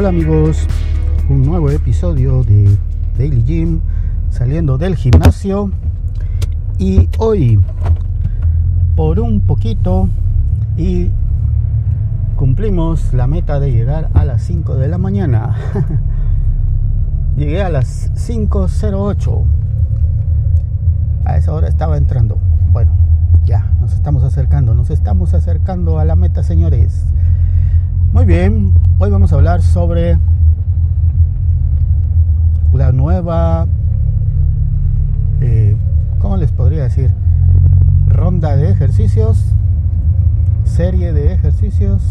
Hola amigos, un nuevo episodio de Daily Gym saliendo del gimnasio y hoy por un poquito y cumplimos la meta de llegar a las 5 de la mañana. Llegué a las 5.08. A esa hora estaba entrando. Bueno, ya, nos estamos acercando, nos estamos acercando a la meta, señores. Muy bien, hoy vamos a hablar sobre la nueva, eh, ¿cómo les podría decir? Ronda de ejercicios, serie de ejercicios,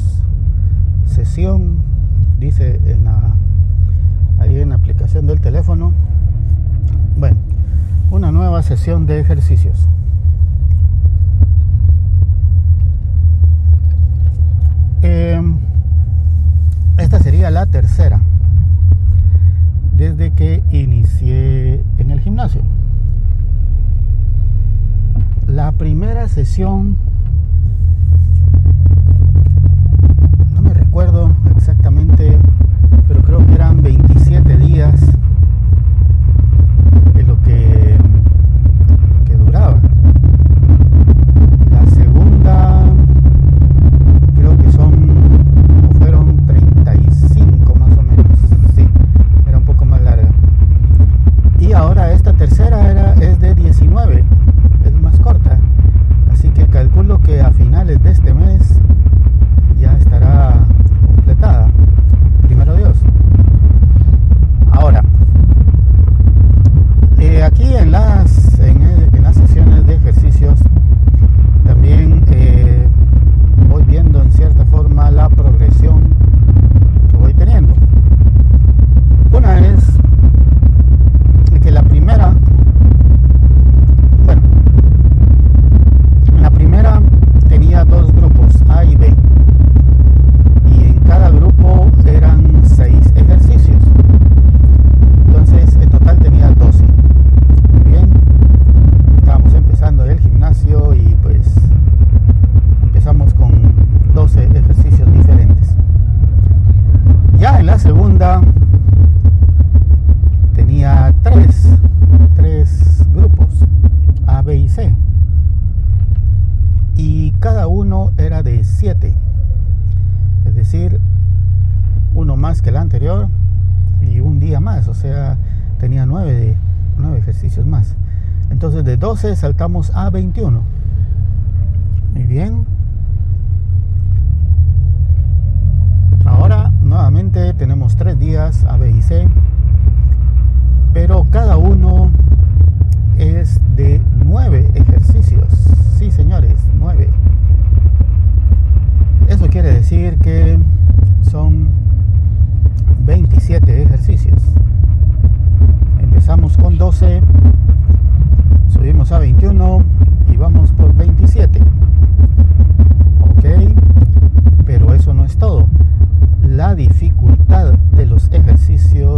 sesión, dice en la, ahí en la aplicación del teléfono. Bueno, una nueva sesión de ejercicios. Eh, esta la tercera desde que inicié en el gimnasio. La primera sesión, no me recuerdo exactamente, a finales de este mes ya estará completada. Primero Dios. Ahora, eh, aquí en las, en, en las sesiones de ejercicios también eh, voy viendo en cierta forma la progresión que voy teniendo. Una es que la primera, bueno, en la primera tenía dos grupos, A y B, y en cada grupo eran seis ejercicios. Entonces, en total tenía 12. Muy bien, estábamos empezando el gimnasio y pues empezamos con 12 ejercicios diferentes. Ya en la segunda tenía tres, tres grupos, A, B y C. Y cada uno era de 7. Es decir, uno más que el anterior y un día más. O sea, tenía 9, nueve ejercicios más. Entonces de 12 saltamos a 21. Muy bien. subimos a 21 y vamos por 27. Ok, pero eso no es todo. La dificultad de los ejercicios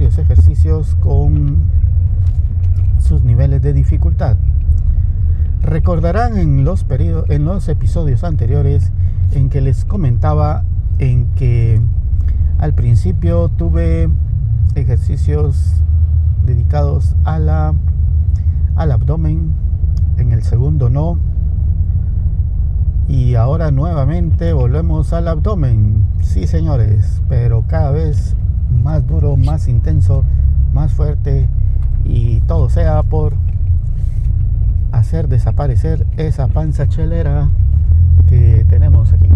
ejercicios con sus niveles de dificultad. Recordarán en los, en los episodios anteriores en que les comentaba en que al principio tuve ejercicios dedicados a la, al abdomen, en el segundo no, y ahora nuevamente volvemos al abdomen, sí señores, pero cada vez más duro, más intenso, más fuerte y todo sea por hacer desaparecer esa panza chelera que tenemos aquí.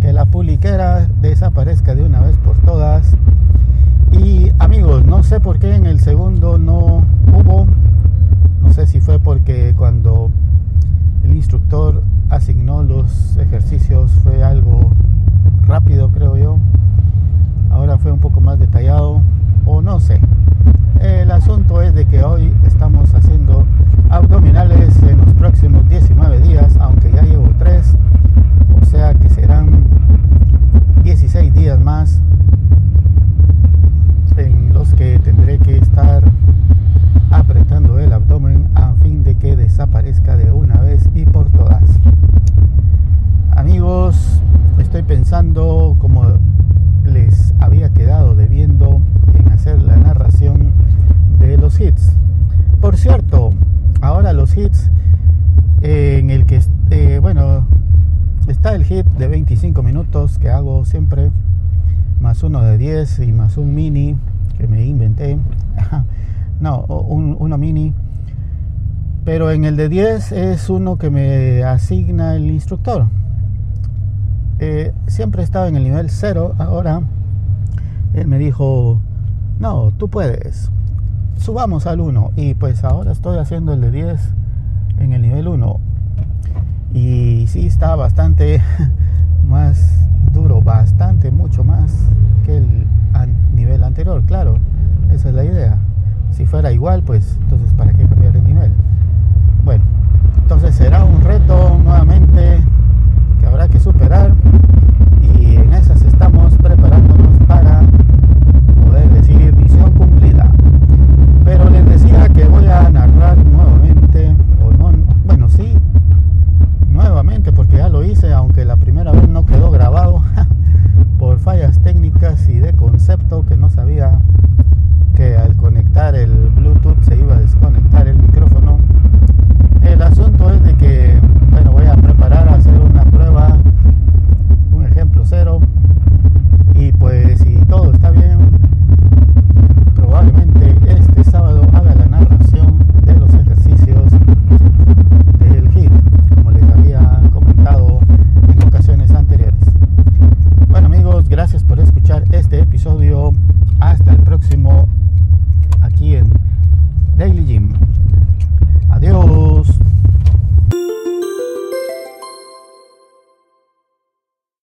Que la puliquera desaparezca de una vez por todas. Y amigos, no sé por qué en el segundo no hubo, no sé si fue porque cuando el instructor asignó los ejercicios fue algo rápido, un poco más detallado o no sé. El asunto es de que hoy estamos haciendo abdominales en los próximos 19 días, aunque ya llevo 3, o sea que serán 16 días más en los que tendré que estar apretando el abdomen a fin de que desaparezca de una vez y por todas. Amigos, estoy pensando como les había quedado debiendo en hacer la narración de los hits. Por cierto, ahora los hits eh, en el que, eh, bueno, está el hit de 25 minutos que hago siempre, más uno de 10 y más un mini que me inventé. no, un, uno mini. Pero en el de 10 es uno que me asigna el instructor. Eh, siempre he estado en el nivel 0, ahora él me dijo, no, tú puedes, subamos al 1. Y pues ahora estoy haciendo el de 10 en el nivel 1. Y sí está bastante más duro, bastante, mucho más que el nivel anterior, claro, esa es la idea. Si fuera igual, pues entonces ¿para qué cambiar el nivel? Bueno, entonces será un reto nuevamente que habrá que superar y en esas estamos preparándonos para poder decir misión cumplida. Pero les decía que voy a narrar nuevamente, o no, bueno, sí, nuevamente porque ya lo hice, aunque la primera vez no quedó grabado por fallas técnicas y de concepto que no sabía Hasta el próximo aquí en Daily Gym.